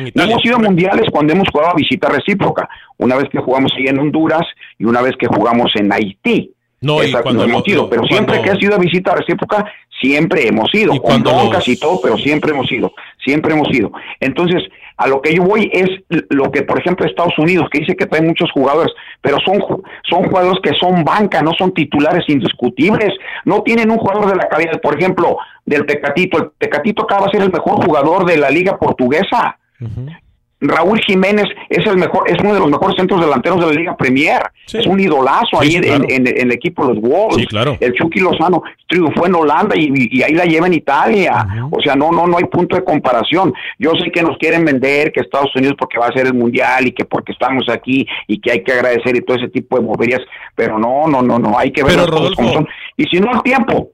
Italia. hemos ido a mundiales cuando hemos jugado a visita recíproca, una vez que jugamos ahí en Honduras y una vez que jugamos en Haití. No, y Esa- cuando hemos lo- ido, pero siempre que ha sido a visita recíproca, siempre hemos ido, con cuando broncas los- y todo, pero siempre hemos ido, siempre hemos ido. Entonces, a lo que yo voy es lo que, por ejemplo, Estados Unidos, que dice que trae muchos jugadores, pero son, son jugadores que son banca, no son titulares indiscutibles, no tienen un jugador de la calidad, por ejemplo, del Tecatito. El Tecatito acaba de ser el mejor jugador de la liga portuguesa. Raúl Jiménez es el mejor, es uno de los mejores centros delanteros de la Liga Premier. Es un idolazo Sí, ahí sí, en, claro. en- en el equipo de los Wolves. Claro. El Chucky Lozano triunfó en Holanda y, y ahí la lleva en Italia. O sea, no, no, no hay punto de comparación. Yo sé que nos quieren vender que Estados Unidos porque va a ser el mundial y que porque estamos aquí y que hay que agradecer y todo ese tipo de boberías, pero no, no, no, no, hay que ver Pero, las cosas como Rodolfo- son. Y si no al tiempo,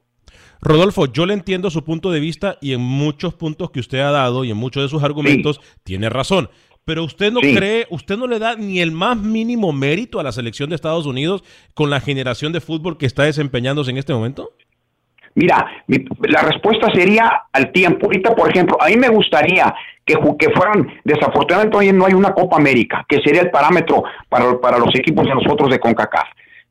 Rodolfo, yo le entiendo su punto de vista y en muchos puntos que usted ha dado y en muchos de sus argumentos tiene razón. Pero usted no Sí. cree, usted no le da ni el más mínimo mérito a la selección de Estados Unidos con la generación de fútbol que está desempeñándose en este momento. Mira, mi- la respuesta sería al tiempo. Ahorita, por ejemplo, a mí me gustaría que, que fueran, desafortunadamente hoy no hay una Copa América, que sería el parámetro para, para los equipos de nosotros de CONCACAF.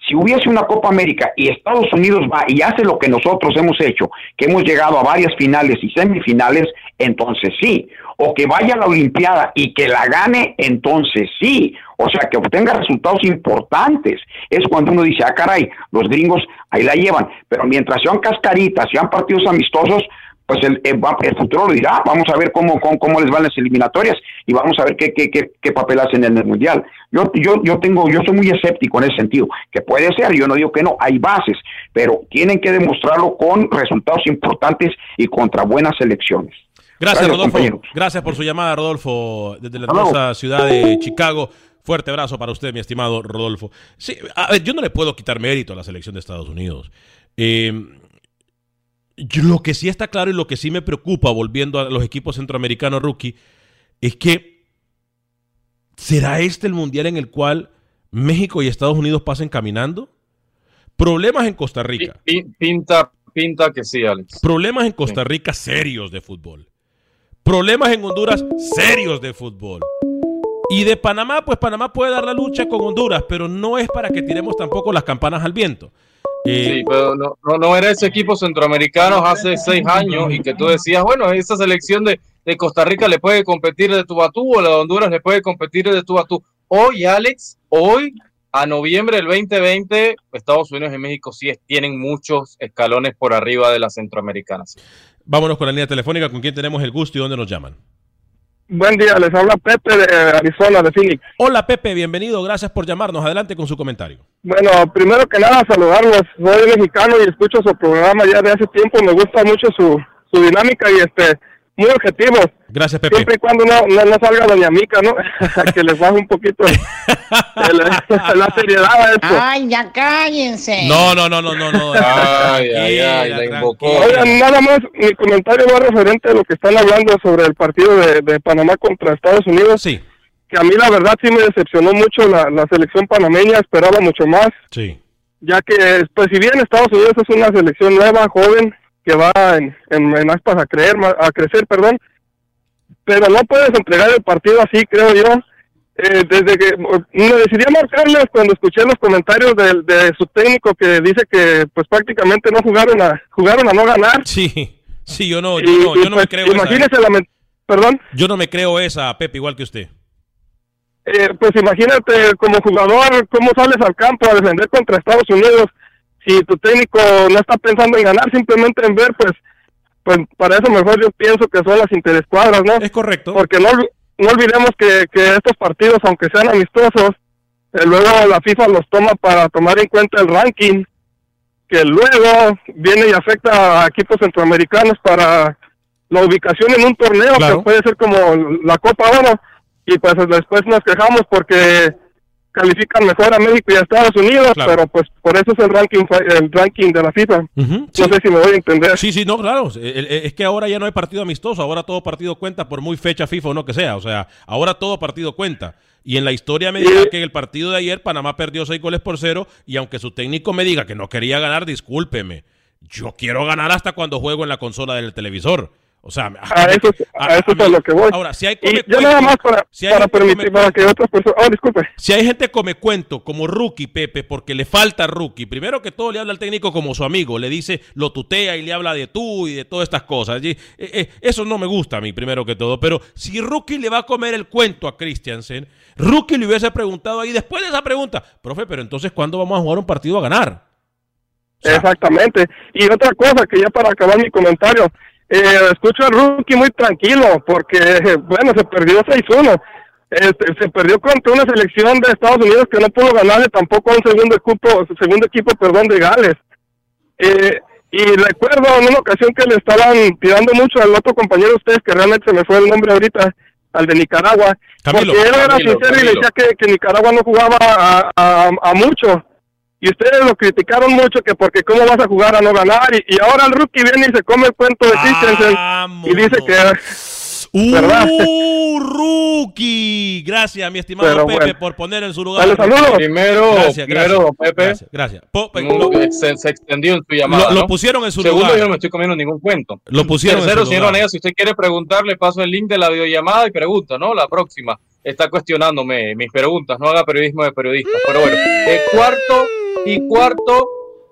Si hubiese una Copa América y Estados Unidos va y hace lo que nosotros hemos hecho, que hemos llegado a varias finales y semifinales, entonces sí. O que vaya a la Olimpiada y que la gane, entonces sí. O sea, que obtenga resultados importantes. Es cuando uno dice, ah, caray, los gringos ahí la llevan. Pero mientras sean cascaritas, sean partidos amistosos, pues el, el va- el futuro lo dirá. Vamos a ver cómo, cómo, cómo les van las eliminatorias y vamos a ver qué, qué, qué, qué papel hacen en el Mundial. Yo, yo, yo tengo, yo soy muy escéptico en ese sentido, que puede ser, yo no digo que no, hay bases, pero tienen que demostrarlo con resultados importantes y contra buenas selecciones. Gracias, Rodolfo. compañeros. Gracias por su llamada, Rodolfo, desde la hermosa ciudad de Chicago. Fuerte abrazo para usted, mi estimado Rodolfo. Sí, a ver, yo no le puedo quitar mérito a la selección de Estados Unidos. Eh, yo- lo que sí está claro y lo que sí me preocupa, volviendo a los equipos centroamericanos rookie, es que ¿será este el mundial en el cual México y Estados Unidos pasen caminando? Problemas en Costa Rica. Pi- Pinta, pinta que sí, Alex. Problemas en Costa Rica serios de fútbol. Problemas en Honduras serios de fútbol. Y de Panamá, pues Panamá puede dar la lucha con Honduras, pero no es para que tiremos tampoco las campanas al viento. Sí, pero no, no, no era ese equipo centroamericano hace seis años y que tú decías, bueno, esa selección de, de Costa Rica le puede competir de tú a tú o la de Honduras le puede competir de tú a tú. Hoy, Alex, hoy, a noviembre del 2020, Estados Unidos y México sí tienen muchos escalones por arriba de las centroamericanas. Vámonos con la línea telefónica con quién tenemos el gusto y dónde nos llaman. Buen día, les habla Pepe de Arizona, de Phoenix. Hola Pepe, bienvenido, gracias por llamarnos. Adelante con su comentario. Bueno, primero que nada, saludarlos. Soy mexicano y escucho su programa ya de hace tiempo. Me gusta mucho su, su dinámica y este muy objetivos. Gracias, Pepe. Siempre y cuando no, no, no salga Doña Mica, ¿no? *laughs* que les baje un poquito el- el- la seriedad a esto. Ay, ya cállense. No, no, no, no, no, no. Ay, ay, ay, la invocó. Oigan, nada más, mi comentario va referente a lo que están hablando sobre el partido de, de Panamá contra Estados Unidos. Sí. Que a mí la verdad sí me decepcionó mucho la, la selección panameña, esperaba mucho más. Sí. Ya que, pues si bien Estados Unidos es una selección nueva, joven, que va en, en, en aspas a, creer, a crecer, perdón, pero no puedes entregar el partido así, creo yo. Eh, desde que me decidí a marcarles cuando escuché los comentarios de, de su técnico que dice que pues prácticamente no jugaron a jugaron a no ganar. Sí, sí, yo no, yo Y- no, yo no pues, me creo esa. Imagínese la men- perdón. Yo no me creo esa, Pepe, igual que usted. Eh, pues imagínate como jugador cómo sales al campo a defender contra Estados Unidos si tu técnico no está pensando en ganar, simplemente en ver, pues, pues para eso mejor yo pienso que son las interescuadras, ¿no? Es correcto. Porque no, no olvidemos que, que estos partidos, aunque sean amistosos, eh, luego la FIFA los toma para tomar en cuenta el ranking, que luego viene y afecta a equipos centroamericanos para la ubicación en un torneo Claro. que puede ser como la Copa Oro y pues después nos quejamos porque califican mejor a México y a Estados Unidos, Claro. pero pues por eso es el ranking el ranking de la FIFA. No sé si me voy a entender. Sí, sí, no, claro. Eh, eh, Es que ahora ya no hay partido amistoso, ahora todo partido cuenta por muy fecha FIFA o no que sea. O sea, ahora todo partido cuenta. Y en la historia me dirá que en el partido de ayer Panamá perdió seis goles por cero y aunque su técnico me diga que no quería ganar, discúlpeme. Yo quiero ganar hasta cuando juego en la consola del televisor. O sea, A eso, a eso es a lo que voy. Ahora, si hay come ya nada más para, si para permitir, para que otras personas... Oh, disculpe. Si hay gente come cuento como rookie, Pepe, porque le falta rookie, primero que todo le habla al técnico como su amigo, le dice, lo tutea y le habla de tú y de todas estas cosas. Y, eh, eh, eso no me gusta a mí, primero que todo. Pero si rookie le va a comer el cuento a Christiansen, rookie le hubiese preguntado ahí después de esa pregunta, profe, pero entonces, ¿cuándo vamos a jugar un partido a ganar? Exactamente. Y otra cosa, que ya para acabar mi comentario, eh, escucho al rookie muy tranquilo, porque, bueno, se perdió 6-1. Este, se perdió contra una selección de Estados Unidos que no pudo ganarle tampoco a un segundo equipo, segundo equipo perdón, de Gales. Eh, y recuerdo en una ocasión que le estaban tirando mucho al otro compañero de ustedes, que realmente se me fue el nombre ahorita, al de Nicaragua, Camilo, porque él era Camilo, sincero y Camilo. decía que, que Nicaragua no jugaba a, a- a mucho. Y ustedes lo criticaron mucho que porque cómo vas a jugar a no ganar. Y, y ahora el rookie viene y se come el cuento de Christensen y dice que... ¿verdad? ¡Uh, rookie! Gracias, mi estimado Pero Pepe, bueno. por poner en su lugar. Dale, saludos. Primero, Gracias, primero, gracias, Pepe. Gracias, gracias. Po- pe- No, lo- se, se extendió en su llamada. Lo- lo pusieron en su Segundo, lugar. yo no me estoy comiendo ningún cuento. Lo pusieron en Tercero, su señor lugar. Vanega, si usted quiere preguntar, le paso el link de la videollamada y pregunta, ¿no? La próxima. Está cuestionándome mis preguntas, no haga periodismo de periodista. Pero bueno, eh, cuarto y cuarto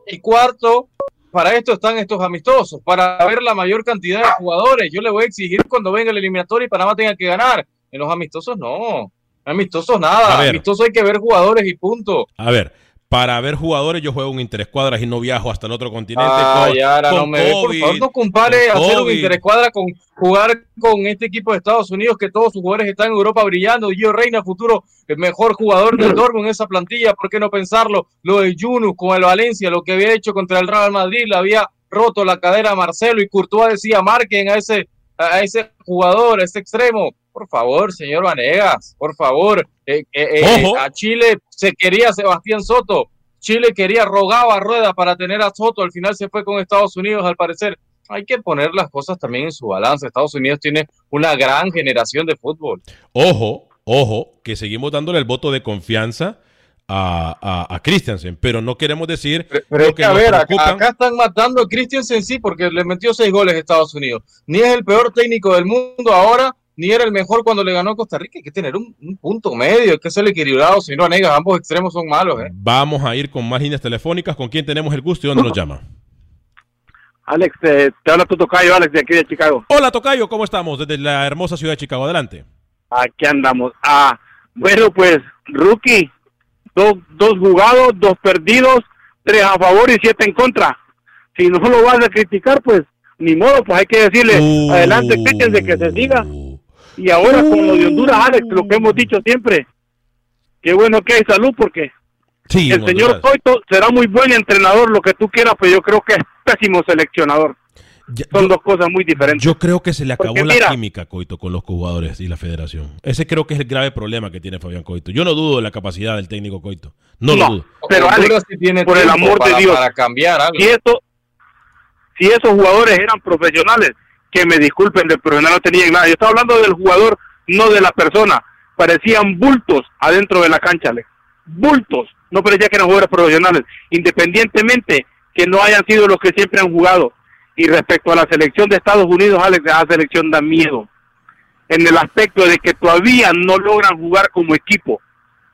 y cuarto, para esto están estos amistosos, para ver la mayor cantidad de jugadores. Yo le voy a exigir cuando venga el eliminatorio y Panamá tenga que ganar. En los amistosos no. Amistosos nada. Amistosos hay que ver jugadores y punto. A ver, para ver jugadores yo juego un interescuadras y no viajo hasta el otro continente Ah, con, ya, ahora con no me ve. Por COVID, favor, no compare hacer un COVID. interescuadra con jugar con este equipo de Estados Unidos que todos sus jugadores están en Europa brillando. Gio Reina, futuro el mejor jugador del Dortmund en esa plantilla. ¿Por qué no pensarlo? Lo de Yunus con el Valencia, lo que había hecho contra el Real Madrid, le había roto la cadera a Marcelo y Courtois decía marquen a ese, a ese jugador, a ese extremo. Por favor, señor Vanegas, por favor. Eh, eh, eh, a Chile se quería Sebastián Soto. Chile quería, rogaba a Rueda para tener a Soto, al final se fue con Estados Unidos, al parecer. Hay que poner las cosas también en su balance. Estados Unidos tiene una gran generación de fútbol. Ojo, ojo, que seguimos dándole el voto de confianza a, a, a Christensen, pero no queremos decir Pero lo es que, a ver, acá, acá están matando a Christensen sí porque le metió seis goles a Estados Unidos. Ni es el peor técnico del mundo ahora, ni era el mejor cuando le ganó a Costa Rica. Hay que tener un, un punto medio, hay que ser equilibrado, si no, negas, ambos extremos son malos. ¿eh? Vamos a ir con más líneas telefónicas. ¿Con quién tenemos el gusto y dónde nos llama? Alex, eh, te habla tu tocayo, Alex, de aquí de Chicago. Hola, Tocayo, ¿cómo estamos? Desde la hermosa ciudad de Chicago. Adelante. Aquí andamos. Ah, bueno, pues, rookie, dos, dos jugados, dos perdidos, tres a favor y siete en contra. Si no lo vas a criticar, pues ni modo, pues hay que decirle, Uh. adelante, quéjense que se siga. Y ahora con lo de Honduras, Alex, lo que hemos dicho siempre, qué bueno que hay salud porque Sí, el señor. Coito será muy buen entrenador, lo que tú quieras, pero yo creo que es pésimo seleccionador. Son dos cosas muy diferentes. Yo creo que se le acabó Porque la mira- química, Coito, con los jugadores y la federación. Ese creo que es el grave problema que tiene Fabián Coito. Yo no dudo de la capacidad del técnico Coito. No, lo dudo. pero Alex, sí tiene por el amor para- de Dios, para cambiar algo. si, esto, si esos jugadores eran profesionales, que me disculpen, de profesional no tenían nada. Yo estaba hablando del jugador, no de la persona. Parecían bultos adentro de la cancha, Alex. Bultos. No parecía que eran jugadores profesionales, independientemente que no hayan sido los que siempre han jugado. Y respecto a la selección de Estados Unidos, Alex, esa selección da miedo. En el aspecto de que todavía no logran jugar como equipo.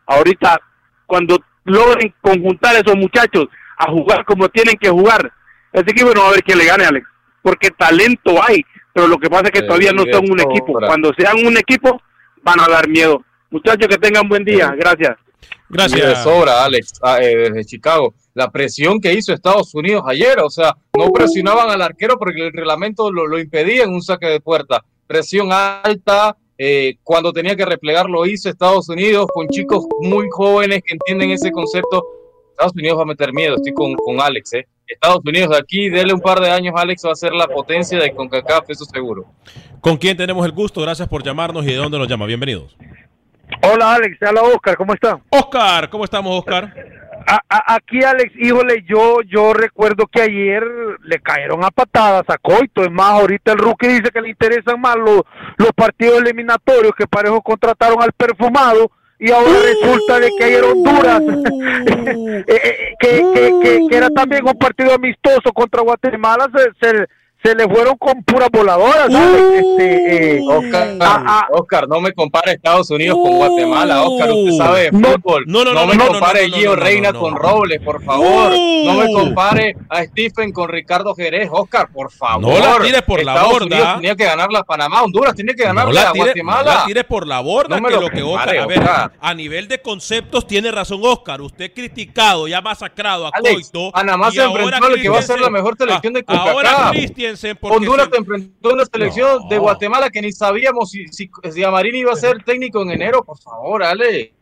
Ahorita, cuando logren conjuntar a esos muchachos a jugar como tienen que jugar, ese equipo no va a ver quién le gane, Alex. Porque talento hay, pero lo que pasa es que todavía no son un equipo. Cuando sean un equipo, van a dar miedo. Muchachos, que tengan buen día. Gracias. Y de sobra, Alex, eh, desde Chicago. La presión que hizo Estados Unidos ayer, o sea, no presionaban al arquero porque el reglamento lo, lo impedía en un saque de puerta. Presión alta, eh, cuando tenía que replegar lo hizo Estados Unidos con chicos muy jóvenes que entienden ese concepto. Estados Unidos va a meter miedo, estoy con, con Alex. Eh. Estados Unidos de aquí, dele un par de años, Alex va a ser la potencia de CONCACAF, eso seguro. ¿Con quién tenemos el gusto? Gracias por llamarnos y de dónde nos llama. Bienvenidos. Hola Alex, habla Oscar, ¿cómo está? Oscar, ¿cómo estamos, Oscar? A- a- aquí Alex, híjole, yo yo recuerdo que ayer le cayeron a patadas a Coito, es más, ahorita el rookie dice que le interesan más los, los partidos eliminatorios, que parejo contrataron al perfumado, y ahora resulta de que ayer Honduras, *laughs* *laughs* eh, eh, que, que, que, que era también un partido amistoso contra Guatemala, se, se, se le fueron con puras voladoras, Alex, este, eh, Oscar, a- a- Oscar, no me compare Estados Unidos con Guatemala, Oscar, usted sabe de No, fútbol. no, no, no, me compare no, no, Gio no, no, Reina no. con Robles, por favor. No me compare a Stephen con Ricardo Jerez, Oscar, por favor. No la tires por la borda. Unidos tenía que ganarle a Panamá, Honduras tiene que No ganarle la, a tires, no Guatemala. la tires por la borda, No me que lo lo que compare, Oscar, a ver, Oscar. a nivel de conceptos tiene razón Oscar. Usted criticado y ha masacrado a Alex, Coito. Panamá y se enfrentó ahora a lo que va a ser la mejor selección de Ah, Ahora CONCACAF. Porque Honduras se- enfrentó a una selección de Guatemala que ni sabíamos si, si, si Amarini iba a ser técnico en enero. Por favor, Ale.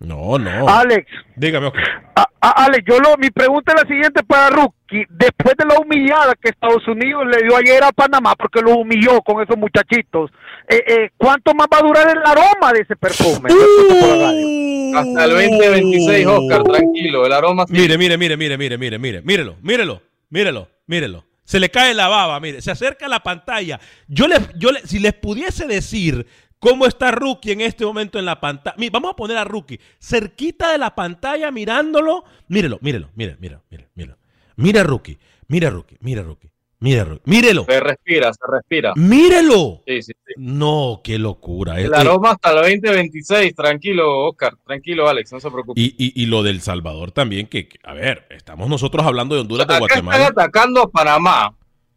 No, no. Alex, Dígame, Oscar. A- a- Ale, yo lo, mi pregunta es la siguiente para Rookie. Después de la humillada que Estados Unidos le dio ayer a Panamá, porque lo humilló con esos muchachitos, eh, eh, ¿cuánto más va a durar el aroma de ese perfume? Radio. Hasta el 2026, Oscar, tranquilo. El aroma sí. Mire, mire, mire, mire, mire, mire, mire, mírelo, mírelo, mírelo, mírelo. Se le cae la baba, mire, se acerca a la pantalla. Yo le, yo le, si les pudiese decir cómo está Rookie en este momento en la pantalla. Vamos a poner a Rookie cerquita de la pantalla mirándolo. Mírelo, mírelo, mire, mire, mire. Mira Rookie, mira Rookie, mira Rookie, Rookie, mírelo. Se respira, se respira. Mírelo. Sí, sí, sí. No, qué locura. El Eh, aroma hasta el 2026. Tranquilo, Oscar. Tranquilo, Alex. No se preocupe. Y, y, y lo del Salvador también, que, que, a ver, estamos nosotros hablando de Honduras, de Acá Guatemala. están atacando a Panamá,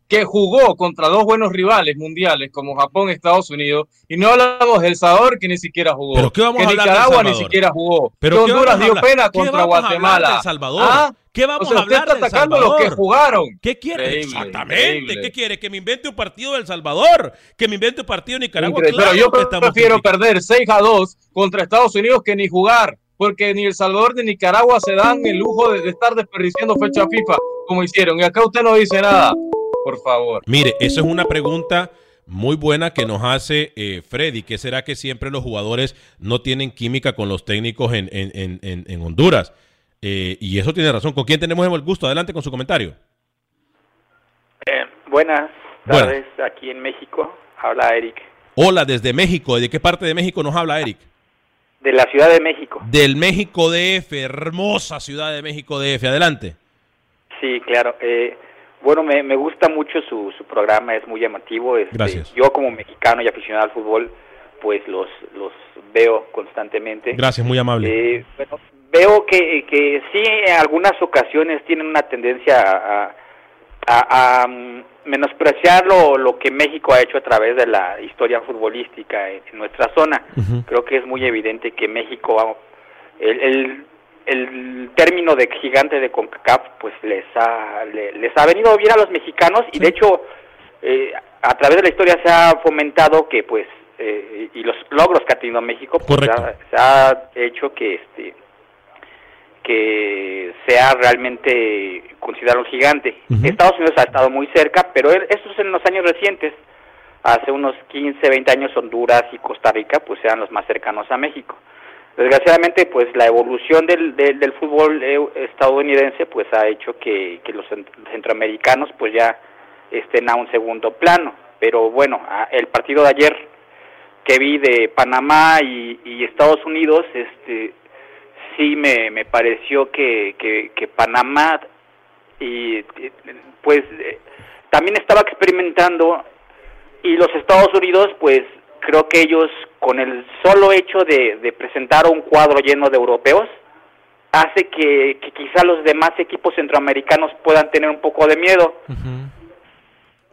que jugó contra dos buenos rivales mundiales como Japón y Estados Unidos, y no hablamos de El Salvador, que ni siquiera jugó. ¿Pero qué vamos que a hablar de Nicaragua ni siquiera jugó. ¿Pero que Honduras dio pena ¿Qué contra vamos a Guatemala. del Salvador? ¿Ah? ¿Qué vamos O sea, a hablar usted está del atacando los que jugaron. ¿Qué quiere? Increíble, Exactamente. increíble. ¿Qué quiere? ¿Que me invente un partido del Salvador? ¿Que me invente un partido de Nicaragua? Increíble. Claro Pero yo que prefiero perder 6 a 2 contra Estados Unidos que ni jugar, porque ni El Salvador ni Nicaragua se dan el lujo de, de estar desperdiciando fecha FIFA como hicieron. Y acá usted no dice nada. Por favor. Mire, eso es una pregunta muy buena que nos hace eh, Freddy. ¿Qué será que siempre los jugadores no tienen química con los técnicos en, en- en- en- en Honduras? Eh, y eso tiene razón. ¿Con quién tenemos el gusto? Adelante con su comentario. Eh, buenas Buenas. tardes, aquí en México. Habla Eric, Hola, desde México. ¿De qué parte de México nos habla Eric? de la Ciudad de México. Del México DF, hermosa ciudad de México DF. Adelante. Sí, claro. Eh, bueno, me, me gusta mucho su, su programa, es muy llamativo. este, Gracias. Yo como mexicano y aficionado al fútbol, pues los, los veo constantemente. Gracias, muy amable. Eh, bueno, veo que, que sí, en algunas ocasiones tienen una tendencia a, a- a, mm, menospreciar lo, lo que México ha hecho a través de la historia futbolística en, en nuestra zona. Creo que es muy evidente que México, el, el, el término de gigante de CONCACAF, pues les ha, le- les ha venido bien a los mexicanos y de hecho eh, a través de la historia se ha fomentado que pues eh, y los logros que ha tenido México pues, se ha, se ha hecho que este que sea realmente considerado un gigante. Estados Unidos ha estado muy cerca, pero e- esto es en los años recientes. Hace unos 15, 20 años Honduras y Costa Rica pues eran los más cercanos a México. Desgraciadamente pues la evolución del, del, del fútbol eh, estadounidense pues ha hecho que, que los cent- centroamericanos pues ya estén a un segundo plano. Pero bueno, el partido de ayer que vi de Panamá y, y Estados Unidos, este sí me, me pareció que, que, que Panamá y pues eh, también estaba experimentando y los Estados Unidos pues creo que ellos con el solo hecho de, de presentar un cuadro lleno de europeos hace que, que quizá los demás equipos centroamericanos puedan tener un poco de miedo.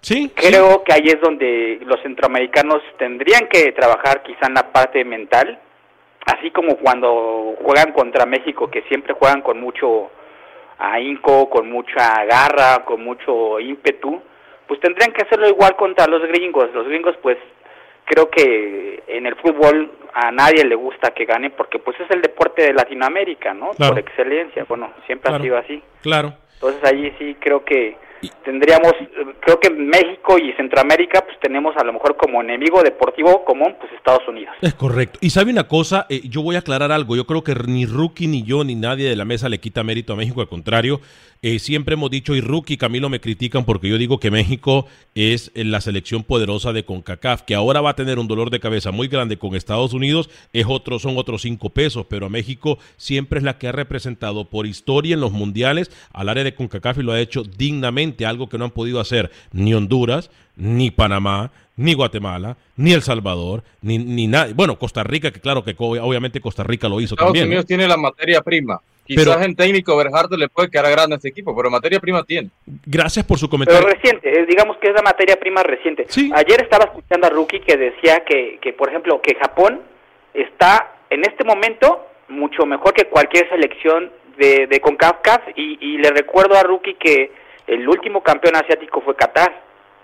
Sí. Creo que ahí es donde los centroamericanos tendrían que trabajar quizá en la parte mental, así como cuando juegan contra México, que siempre juegan con mucho ahínco, con mucha garra, con mucho ímpetu, pues tendrían que hacerlo igual contra los gringos. Los gringos, pues creo que en el fútbol a nadie le gusta que gane porque pues es el deporte de Latinoamérica, ¿no? Claro. Por excelencia. Bueno, siempre Claro. ha sido así. Claro. Entonces allí sí creo que tendríamos, eh, creo que México y Centroamérica pues tenemos a lo mejor como enemigo deportivo común pues Estados Unidos. Es correcto. Y sabe una cosa, Eh, yo voy a aclarar algo. Yo creo que ni Rookie, ni yo, ni nadie de la mesa le quita mérito a México. Al contrario, eh, siempre hemos dicho, y Rookie y Camilo me critican porque yo digo que México es eh, la selección poderosa de CONCACAF, que ahora va a tener un dolor de cabeza muy grande con Estados Unidos, es otro, son otros cinco pesos, pero a México siempre es la que ha representado por historia en los mundiales al área de CONCACAF y lo ha hecho dignamente, algo que no han podido hacer ni Honduras, ni Panamá, ni Guatemala, ni El Salvador, ni, ni nadie. Bueno, Costa Rica, que claro que obviamente Costa Rica lo hizo Estados también. ¿no? Unidos tiene la materia prima. Quizás Pero- en técnico Berhardt le puede quedar grande a este equipo, pero materia prima tiene. Gracias por su Pero comentario. reciente, eh, digamos que es la materia prima reciente. Ayer estaba escuchando a Rookie que decía que, que, por ejemplo, que Japón está en este momento mucho mejor que cualquier selección de, de CONCACAF y, y le recuerdo a Rookie que el último campeón asiático fue Qatar,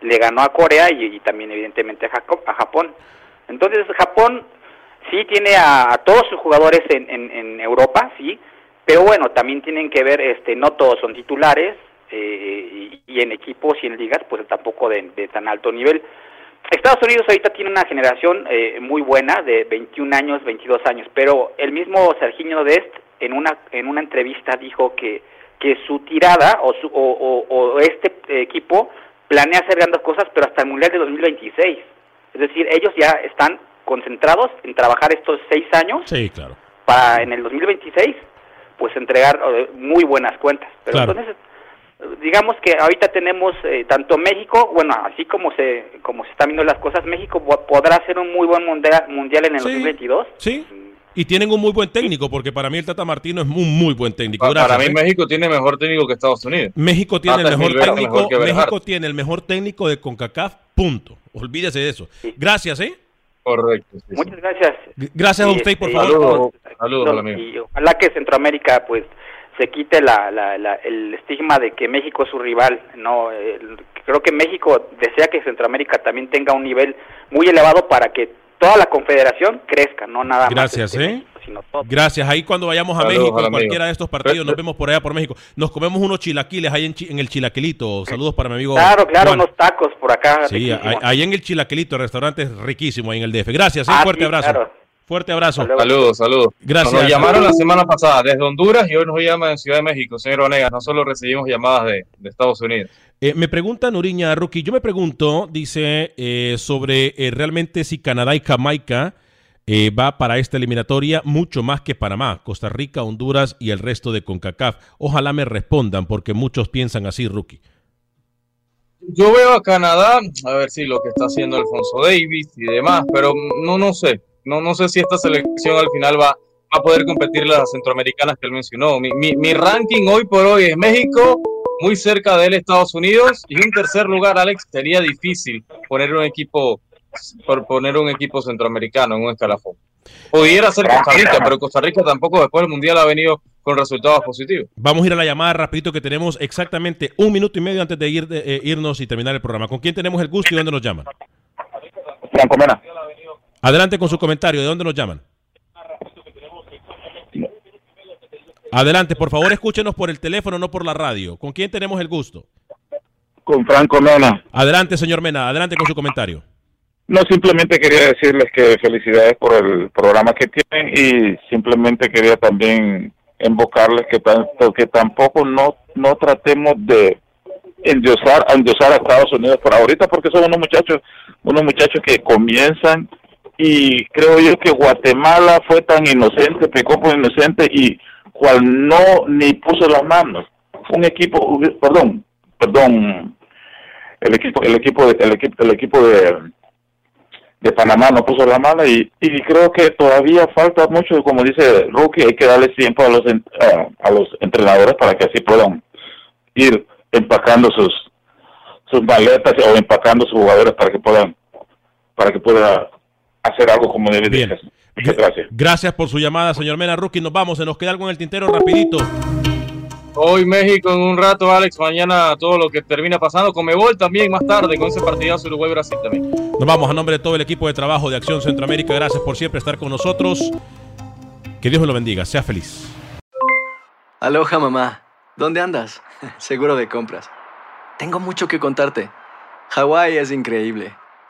le ganó a Corea y, también evidentemente a, Jaco- a Japón. Entonces Japón sí tiene a, todos sus jugadores en, en, Europa, sí, pero bueno, también tienen que ver, este, no todos son titulares eh, y, y en equipos y en ligas, pues tampoco de, de tan alto nivel. Estados Unidos ahorita tiene una generación eh, muy buena de 21 años, 22 años, pero el mismo Serginho Dest en una en una entrevista dijo que que su tirada o, su, o, o- o este equipo planea hacer grandes cosas, pero hasta el Mundial de 2026. Es decir, ellos ya están concentrados en trabajar estos seis años Sí, claro. para en el 2026 pues entregar eh, muy buenas cuentas. Pero Claro. entonces digamos que ahorita tenemos eh, tanto México, bueno, así como se como se están viendo las cosas, México po- podrá hacer un muy buen mundial, mundial en el 2022. Sí. Y tienen un muy buen técnico, porque para mí el Tata Martino es un muy buen técnico. Gracias, Para mí ¿eh? México tiene mejor técnico que Estados Unidos. México tiene el Tata mejor técnico. mejor. México tiene el mejor técnico de CONCACAF, punto. Olvídese de eso. Gracias, ¿eh? Correcto. Muchas gracias. Gracias a Y, usted, por este, favor. y- Saludos al amigo. Y ojalá que Centroamérica pues se quite la, la- la- el estigma de que México es su rival. No, El- creo que México desea que Centroamérica también tenga un nivel muy elevado para que toda la confederación crezca, no nada más. Gracias, este, ¿eh? México, sino todo. Gracias. Ahí cuando vayamos a Saludos México, amigo. cualquiera de estos partidos, nos vemos por allá por México. Nos comemos unos chilaquiles ahí en, Chi- en el Chilaquilito. Saludos para mi amigo. Claro, claro, Juan. unos tacos por acá. Sí, ahí, ahí en el Chilaquilito, el restaurante es riquísimo ahí en el DF. Gracias, ¿eh? Ah, fuerte sí, abrazo. claro. Fuerte abrazo. Saludos, saludos. Gracias. Nos llamaron la semana pasada desde Honduras y hoy nos llaman en Ciudad de México, señor Vanegas. No solo recibimos llamadas de, de Estados Unidos. Eh, me pregunta Nuriña Rookie, yo me pregunto, dice, eh, sobre eh, realmente si Canadá y Jamaica va para esta eliminatoria mucho más que Panamá, Costa Rica, Honduras y el resto de CONCACAF. Ojalá me respondan porque muchos piensan así, Rookie. Yo veo a Canadá, a ver si lo que está haciendo Alfonso Davis y demás, pero no, no sé. No, no sé si esta selección al final va, a poder competir las centroamericanas que él mencionó. Mi, mi ranking hoy por hoy es México, muy cerca de él Estados Unidos y un tercer lugar, Alex, sería difícil poner un equipo por poner un equipo centroamericano en un escalafón. Pudiera ser Costa Rica, pero Costa Rica tampoco después del Mundial ha venido con resultados positivos. Vamos a ir a la llamada rapidito que tenemos exactamente un minuto y medio antes de, ir, de, eh, irnos y terminar el programa. ¿Con quién tenemos el gusto y dónde nos llaman? Franco Mena. Adelante con su comentario. ¿De dónde nos llaman? Adelante, por favor, escúchenos por el teléfono, no por la radio. ¿Con quién tenemos el gusto? Con Franco Mena. Adelante, señor Mena. Adelante con su comentario. No, simplemente quería decirles que felicidades por el programa que tienen y simplemente quería también invocarles que tanto que tampoco no no tratemos de endiosar, endiosar a Estados Unidos por ahorita porque son unos muchachos, unos muchachos que comienzan y creo yo que Guatemala fue tan inocente, pecó por inocente y cual no ni puso las manos. Un equipo, perdón, perdón, el equipo, el equipo, de, el equipo, el equipo de de Panamá no puso la mano y, y creo que todavía falta mucho, como dice Rookie, hay que darle tiempo a los a, los entrenadores para que así puedan ir empacando sus sus maletas o empacando sus jugadores para que puedan para que pueda hacer algo como debe Bien. Muchas gracias. Gracias por su llamada, señor Mena. Rookie, nos vamos. Se nos queda algo en el tintero rapidito. Hoy México en un rato, Alex. Mañana todo lo que termina pasando. Comebol también más tarde con ese partidazo Uruguay-Brasil también. Nos vamos a nombre de todo el equipo de trabajo de Acción Centroamérica. Gracias por siempre estar con nosotros. Que Dios me lo bendiga. Sea feliz. Aloha mamá, ¿dónde andas? *laughs* Seguro de compras. Tengo mucho que contarte. Hawái es increíble.